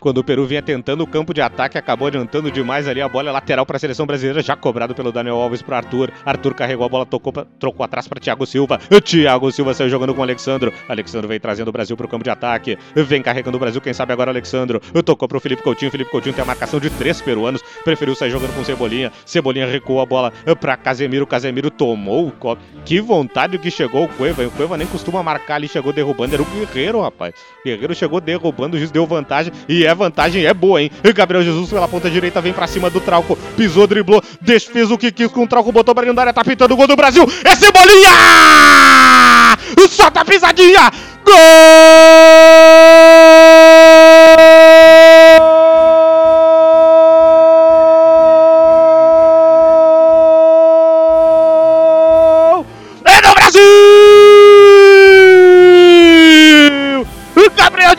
Quando o Peru vinha tentando o campo de ataque, acabou adiantando demais ali a bola lateral para a seleção brasileira, já cobrado pelo Daniel Alves para Arthur. Arthur carregou a bola, tocou trocou atrás para Thiago Silva. Thiago Silva saiu jogando com o Alexandro. Alexandro vem trazendo o Brasil para o campo de ataque, vem carregando o Brasil, quem sabe agora Alexandro. Tocou para o Felipe Coutinho. Felipe Coutinho tem a marcação de três peruanos, preferiu sair jogando com Cebolinha. Cebolinha recuou a bola para Casemiro. Casemiro tomou o copo. Que vontade que chegou o Cueva. O Cueva nem costuma marcar ali, chegou derrubando. Era o Guerreiro, rapaz. O Guerreiro chegou derrubando, o juiz deu vantagem e é vantagem, é boa hein? Gabriel Jesus pela ponta direita vem pra cima do Trauco. Pisou, driblou, desfez o que quis com o Trauco, botou pra dentro tá pintando o gol do Brasil. É Cebolinha! Solta a pisadinha! Gol!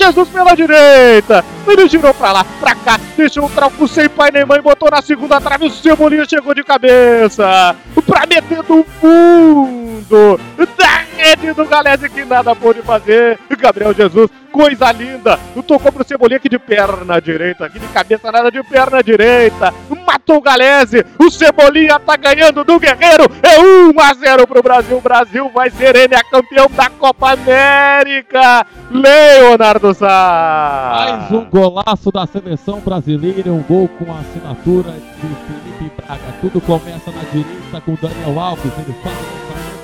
Jesus pela direita. Ele girou pra lá, pra cá, deixou o trauco sem pai nem mãe, botou na segunda trave, o Cebolinha chegou de cabeça. Pra meter do fundo. Da rede do Galese que nada pôde fazer. Gabriel Jesus coisa linda. Tocou pro Cebolinha aqui de perna direita, aqui de cabeça nada de perna direita. Matou o Galese. O Cebolinha tá ganhando do Guerreiro. É 1 a 0 pro Brasil. O Brasil vai ser ele a campeão da Copa América. Leonardo Sá. Mais um golaço da seleção brasileira, um gol com a assinatura de Felipe Braga. Tudo começa na direita com o Daniel Alves, ele faz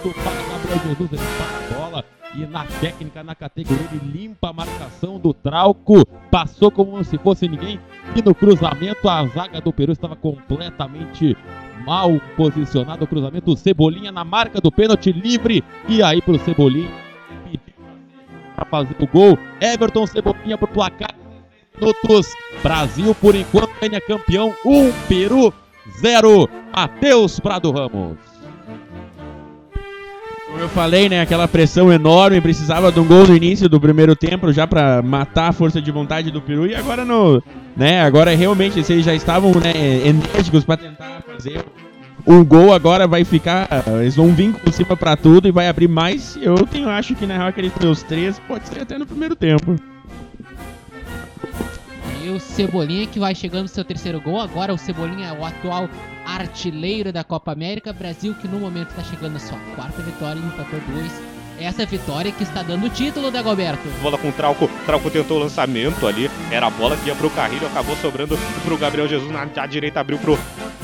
o lançamento para Gabriel Jesus, ele para a bola. E na técnica, na categoria, ele limpa a marcação do Trauco, passou como se fosse ninguém, e no cruzamento a zaga do Peru estava completamente mal posicionado, o cruzamento, Cebolinha na marca do pênalti livre, e aí pro Cebolinha, para fazer o gol, Everton Cebolinha pro placar, minutos, Brasil por enquanto é campeão, 1, um, Peru 0, Matheus Prado Ramos. Como eu falei, né, aquela pressão enorme, precisava de um gol no início do primeiro tempo já para matar a força de vontade do Peru e agora no, né, agora realmente se eles já estavam, né, enérgicos para tentar fazer um gol agora vai ficar, eles vão vir por cima para tudo e vai abrir mais. Eu tenho acho que na real aqueles meus três pode ser até no primeiro tempo. E o Cebolinha que vai chegando no seu terceiro gol. Agora o Cebolinha é o atual artilheiro da Copa América. Brasil que no momento está chegando sua quarta vitória e empatou dois essa vitória que está dando o título, Dagoberto. Bola com o Trauco, Trauco tentou o lançamento ali, era a bola que ia pro Carrilho, acabou sobrando pro Gabriel Jesus na, na direita, abriu pro,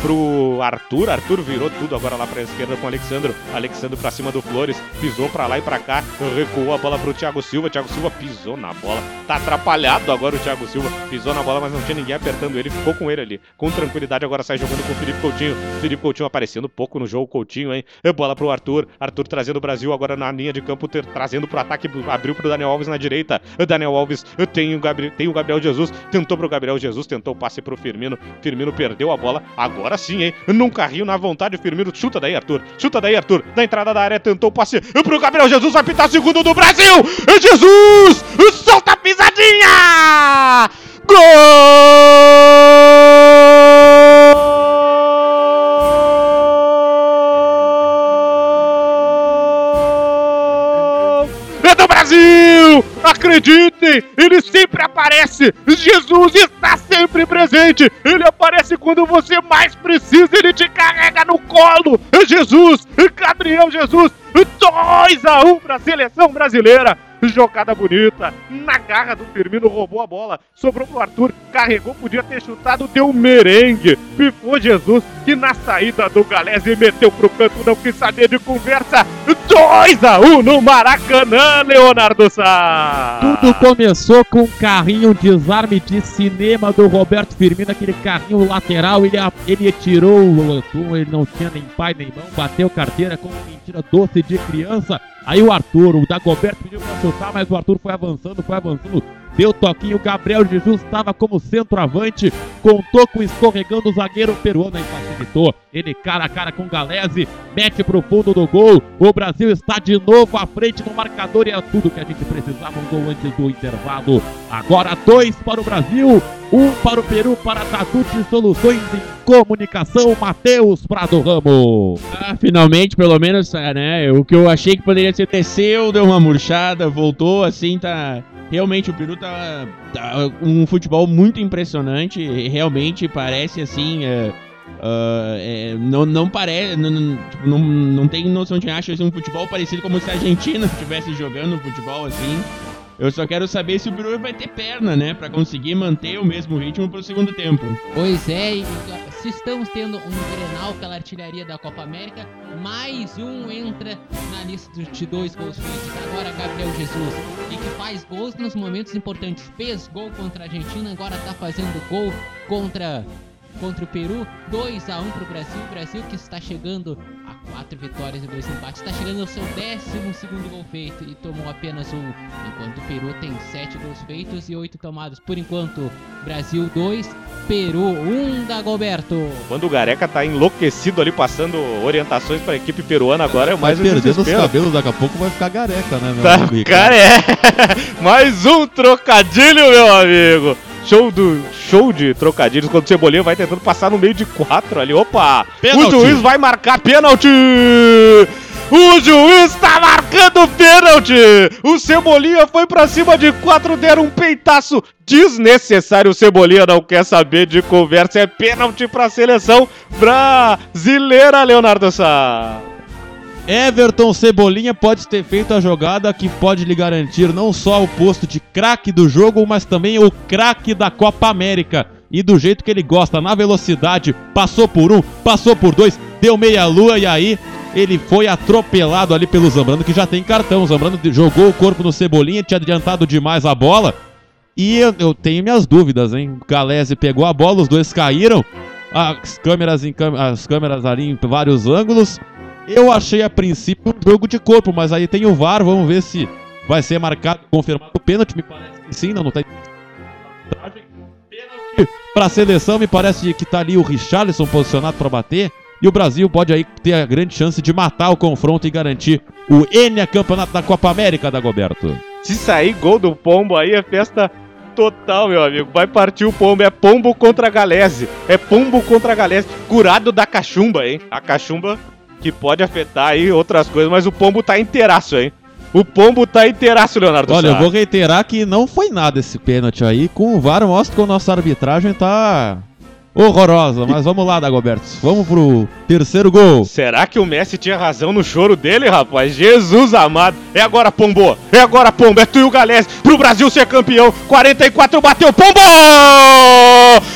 pro Arthur, Arthur virou tudo agora lá pra esquerda com o Alexandro, Alexandro pra cima do Flores, pisou pra lá e pra cá, recuou a bola pro Thiago Silva, Thiago Silva pisou na bola, tá atrapalhado agora o Thiago Silva, pisou na bola, mas não tinha ninguém apertando ele, ficou com ele ali, com tranquilidade, agora sai jogando com o Felipe Coutinho, Felipe Coutinho aparecendo pouco no jogo, Coutinho, hein, bola pro Arthur, Arthur trazendo o Brasil agora na linha de campo ter, trazendo pro ataque, abriu pro Daniel Alves na direita. Daniel Alves tem o, Gabriel, tem o Gabriel Jesus, tentou pro Gabriel Jesus, tentou o passe pro Firmino. Firmino perdeu a bola, agora sim, hein? Num carrinho na vontade, Firmino chuta daí, Arthur. Chuta daí, Arthur. Na entrada da área, tentou o passe pro Gabriel Jesus, vai pintar segundo do Brasil! Jesus! Solta a pisadinha! Gol! Brasil! Acreditem, ele sempre aparece. Jesus está sempre presente. Ele aparece quando você mais precisa. Ele te carrega no colo. Jesus, Gabriel Jesus, 2 a 1 para a seleção brasileira. Jogada bonita. Na garra do Firmino, roubou a bola. Sobrou pro Arthur. Carregou, podia ter chutado, deu merengue. Pifou Jesus, que na saída do Galese meteu pro canto, não quis saber de conversa. 2 a 1 no Maracanã, Leonardo Sá. Tudo começou com um carrinho desarme de cinema do Roberto Firmino, aquele carrinho lateral. Ele, ele tirou o ele não tinha nem pai nem mão, bateu carteira com mentira doce de criança Aí o Arthur, o Dagoberto pediu pra chutar, mas o Arthur foi avançando, foi avançando. Deu toquinho, Gabriel Jesus estava como centroavante, contou com escorregando o zagueiro peruano e Ele cara a cara com Galese, mete pro fundo do gol. O Brasil está de novo à frente no marcador e é tudo que a gente precisava. Um gol antes do intervalo. Agora dois para o Brasil, um para o Peru, para Tatuti Soluções em Comunicação, Matheus Prado Ramos. Ah, finalmente, pelo menos, ah, né? O que eu achei que poderia ser desceu, deu uma murchada, voltou, assim, tá. Realmente o Peru tá, tá um futebol muito impressionante. Realmente parece assim. É, uh, é, não, não parece. Não, tipo, não, não tem noção de acha um futebol parecido como se a Argentina estivesse jogando futebol assim. Eu só quero saber se o Peru vai ter perna, né? Pra conseguir manter o mesmo ritmo pro segundo tempo. Pois é, e se estamos tendo um Grenal pela artilharia da Copa América, mais um entra na lista de dois gols feitos. Agora Gabriel Jesus, e que faz gols nos momentos importantes. Fez gol contra a Argentina, agora tá fazendo gol contra contra o Peru, 2 a 1 para o Brasil. O Brasil que está chegando a quatro vitórias e dois empates, está chegando ao seu 12 segundo gol feito e tomou apenas um, enquanto o Peru tem sete gols feitos e oito tomados. Por enquanto, Brasil 2, Peru 1 um da Goberto. Quando o Gareca tá enlouquecido ali passando orientações para a equipe peruana agora é mais vai um perdendo os cabelos, daqui a pouco vai ficar gareca, né, meu tá, amigo? Cara, é. mais um trocadilho, meu amigo. Show do show de trocadilhos quando o Cebolinha vai tentando passar no meio de quatro ali. Opa! Pênalti. O juiz vai marcar pênalti! O juiz tá marcando pênalti! O Cebolinha foi pra cima de quatro, deram um peitaço desnecessário. O Cebolinha não quer saber de conversa. É pênalti pra seleção brasileira, Leonardo Sá. Everton Cebolinha pode ter feito a jogada que pode lhe garantir não só o posto de craque do jogo, mas também o craque da Copa América. E do jeito que ele gosta, na velocidade, passou por um, passou por dois, deu meia lua e aí ele foi atropelado ali pelo Zambrano, que já tem cartão. O Zambrano jogou o corpo no Cebolinha, tinha adiantado demais a bola. E eu, eu tenho minhas dúvidas, hein? O Galese pegou a bola, os dois caíram. As câmeras, em, as câmeras ali em vários ângulos. Eu achei a princípio um jogo de corpo, mas aí tem o VAR, vamos ver se vai ser marcado, confirmado o pênalti, me parece que sim, não, não tá Pênalti para a seleção, me parece que tá ali o Richarlison posicionado para bater. E o Brasil pode aí ter a grande chance de matar o confronto e garantir o Enia Campeonato da Copa América, da Goberto. Se sair gol do Pombo aí é festa total, meu amigo. Vai partir o Pombo. É Pombo contra a Galese. É Pombo contra a Galese. Curado da cachumba, hein? A cachumba que pode afetar aí outras coisas, mas o Pombo tá inteiraço, hein? O Pombo tá inteiraço, Leonardo Olha, Sá. eu vou reiterar que não foi nada esse pênalti aí. Com o VAR mostra que a nossa arbitragem tá horrorosa. Mas vamos lá, Dagoberto. Vamos pro terceiro gol. Será que o Messi tinha razão no choro dele, rapaz? Jesus amado. É agora, Pombo. É agora, Pombo. É tu e o Galés pro Brasil ser campeão. 44 bateu, Pombo!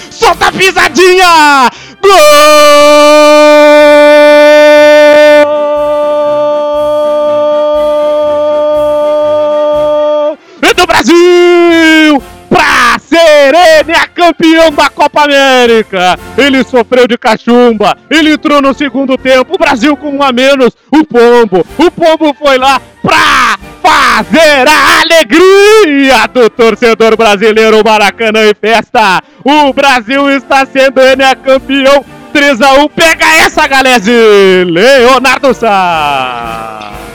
Solta a pisadinha! Gol! Campeão da Copa América! Ele sofreu de cachumba, ele entrou no segundo tempo, o Brasil com um a menos, o Pombo, o Pombo foi lá pra fazer a alegria do torcedor brasileiro Maracanã e festa! O Brasil está sendo a campeão 3x1, pega essa, Galese! Leonardo Sá!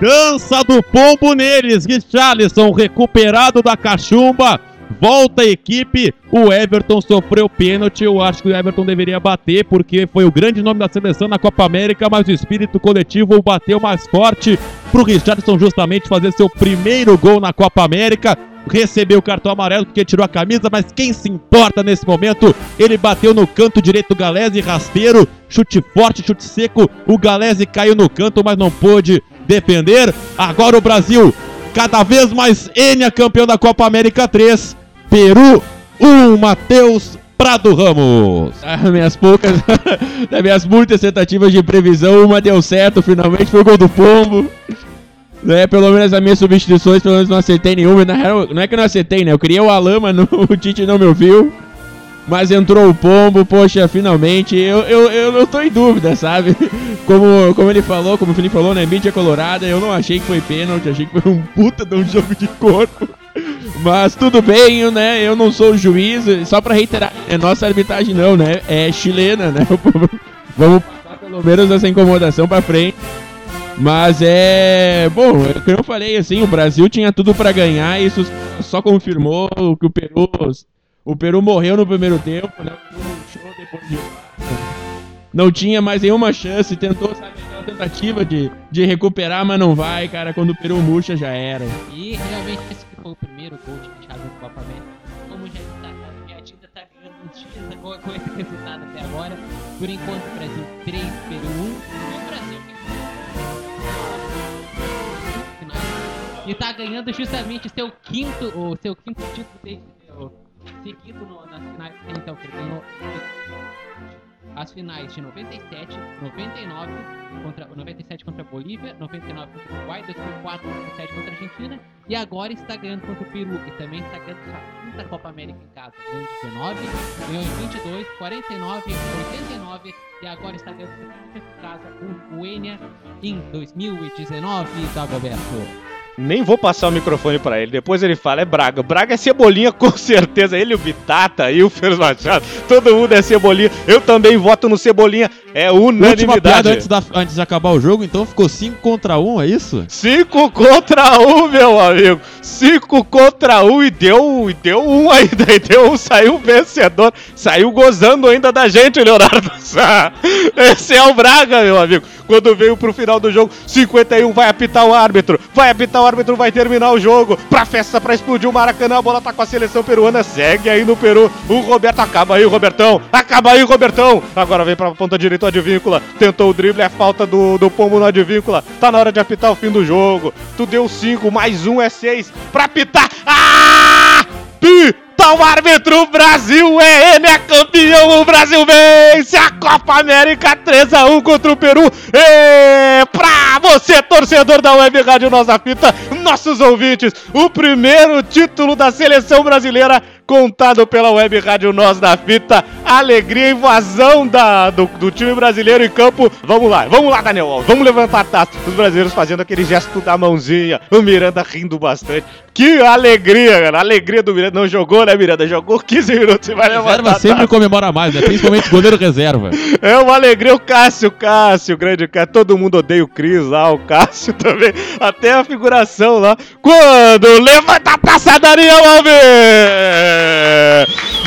Dança do pombo neles. Richarlison recuperado da cachumba. Volta a equipe. O Everton sofreu pênalti. Eu acho que o Everton deveria bater, porque foi o grande nome da seleção na Copa América, mas o espírito coletivo bateu mais forte pro Richarlison justamente fazer seu primeiro gol na Copa América. Recebeu o cartão amarelo porque tirou a camisa, mas quem se importa nesse momento? Ele bateu no canto direito do Galese, rasteiro, chute forte, chute seco. O Galese caiu no canto, mas não pôde depender. Agora o Brasil, cada vez mais Enia campeão da Copa América 3. Peru 1, Matheus Prado Ramos. Ah, minhas poucas, das minhas muitas tentativas de previsão, uma deu certo, finalmente foi o gol do Pombo. É, pelo menos as minhas substituições, pelo menos não acertei nenhuma. Na real, não é que não acertei, né? Eu queria o não, o Tite não me ouviu. Mas entrou o pombo, poxa, finalmente. Eu, eu, eu, eu tô em dúvida, sabe? Como, como ele falou, como o Felipe falou, né? Mídia colorada, eu não achei que foi pênalti, achei que foi um puta de um jogo de corpo. Mas tudo bem, né? Eu não sou juiz, só pra reiterar, é nossa arbitragem não, né? É chilena, né? Vamos passar pelo menos essa incomodação pra frente. Mas é. Bom, é como eu falei, assim, o Brasil tinha tudo para ganhar, isso só confirmou que o Peru. O Peru morreu no primeiro tempo, né? Depois de. Não tinha mais nenhuma chance, tentou, sabe, aquela tentativa de, de recuperar, mas não vai, cara. Quando o Peru murcha, já era. E realmente esse foi o primeiro gol de Thiago no Copa América. Como já está, a minha tinta tá ganhando uns dias com esse resultado até agora. Por enquanto, Brasil 3, Peru 1. E o Brasil e tá ganhando justamente seu quinto, o seu quinto título desde, o, seguido no, nas finais. Então, que ele ganhou as finais de 97, 99 contra 97 contra a Bolívia, 99 contra o Uruguai, 2004 2007 contra a Argentina e agora está ganhando contra o Peru e também está ganhando sua quinta Copa América em casa. Ganhou em 19, ganhou em 22, 49, 89 e agora está ganhando sua quinta em casa o Enia em 2019, Dagoberto. Nem vou passar o microfone para ele. Depois ele fala, é Braga. Braga é Cebolinha, com certeza. Ele, o Bitata e o Fer Machado. Todo mundo é Cebolinha. Eu também voto no Cebolinha. É unanimidade. Última piada antes, da, antes de acabar o jogo, então ficou 5 contra 1, um, é isso? 5 contra 1, um, meu amigo. 5 contra 1 um, e deu, e deu um ainda. E deu um, saiu vencedor. Saiu gozando ainda da gente, Leonardo. Esse é o Braga, meu amigo. Quando veio pro final do jogo, 51 vai apitar o árbitro. Vai apitar o árbitro, vai terminar o jogo. Pra festa, pra explodir o Maracanã. A bola tá com a seleção peruana. Segue aí no Peru. O Roberto acaba aí, o Robertão. Acaba aí, o Robertão. Agora vem pra ponta direita Advíncula. Tentou o drible, é falta do, do pombo no Advíncula. Tá na hora de apitar o fim do jogo. Tu deu 5, mais um é 6. Pra apitar. Ah! Pi! Tá o árbitro, Brasil é ele, é campeão, o Brasil vence a Copa América 3x1 contra o Peru. E pra você, torcedor da Web Rádio Nossa Fita, nossos ouvintes, o primeiro título da seleção brasileira contado pela Web Rádio Nós da Fita. Alegria, invasão da, do, do, time brasileiro em campo. Vamos lá, vamos lá, Daniel Alves. Vamos levantar a taça. Os brasileiros fazendo aquele gesto da mãozinha. O Miranda rindo bastante. Que alegria, cara. Alegria do Miranda. Não jogou, né, Miranda? Jogou 15 minutos e vai levantar. Reserva sempre comemora mais, né? Principalmente goleiro reserva. É uma alegria. O Cássio, Cássio, grande Cássio. Todo mundo odeia o Cris lá, o Cássio também. Até a figuração lá. Quando levanta a taça, Daniel Alves!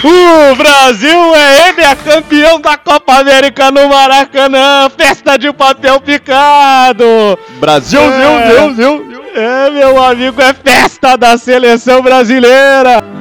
O Brasil é ele, é campeão da Copa América no Maracanã. Festa de papel picado. Brasil, é, Deus, Deus, Deus. É, meu amigo, é festa da seleção brasileira.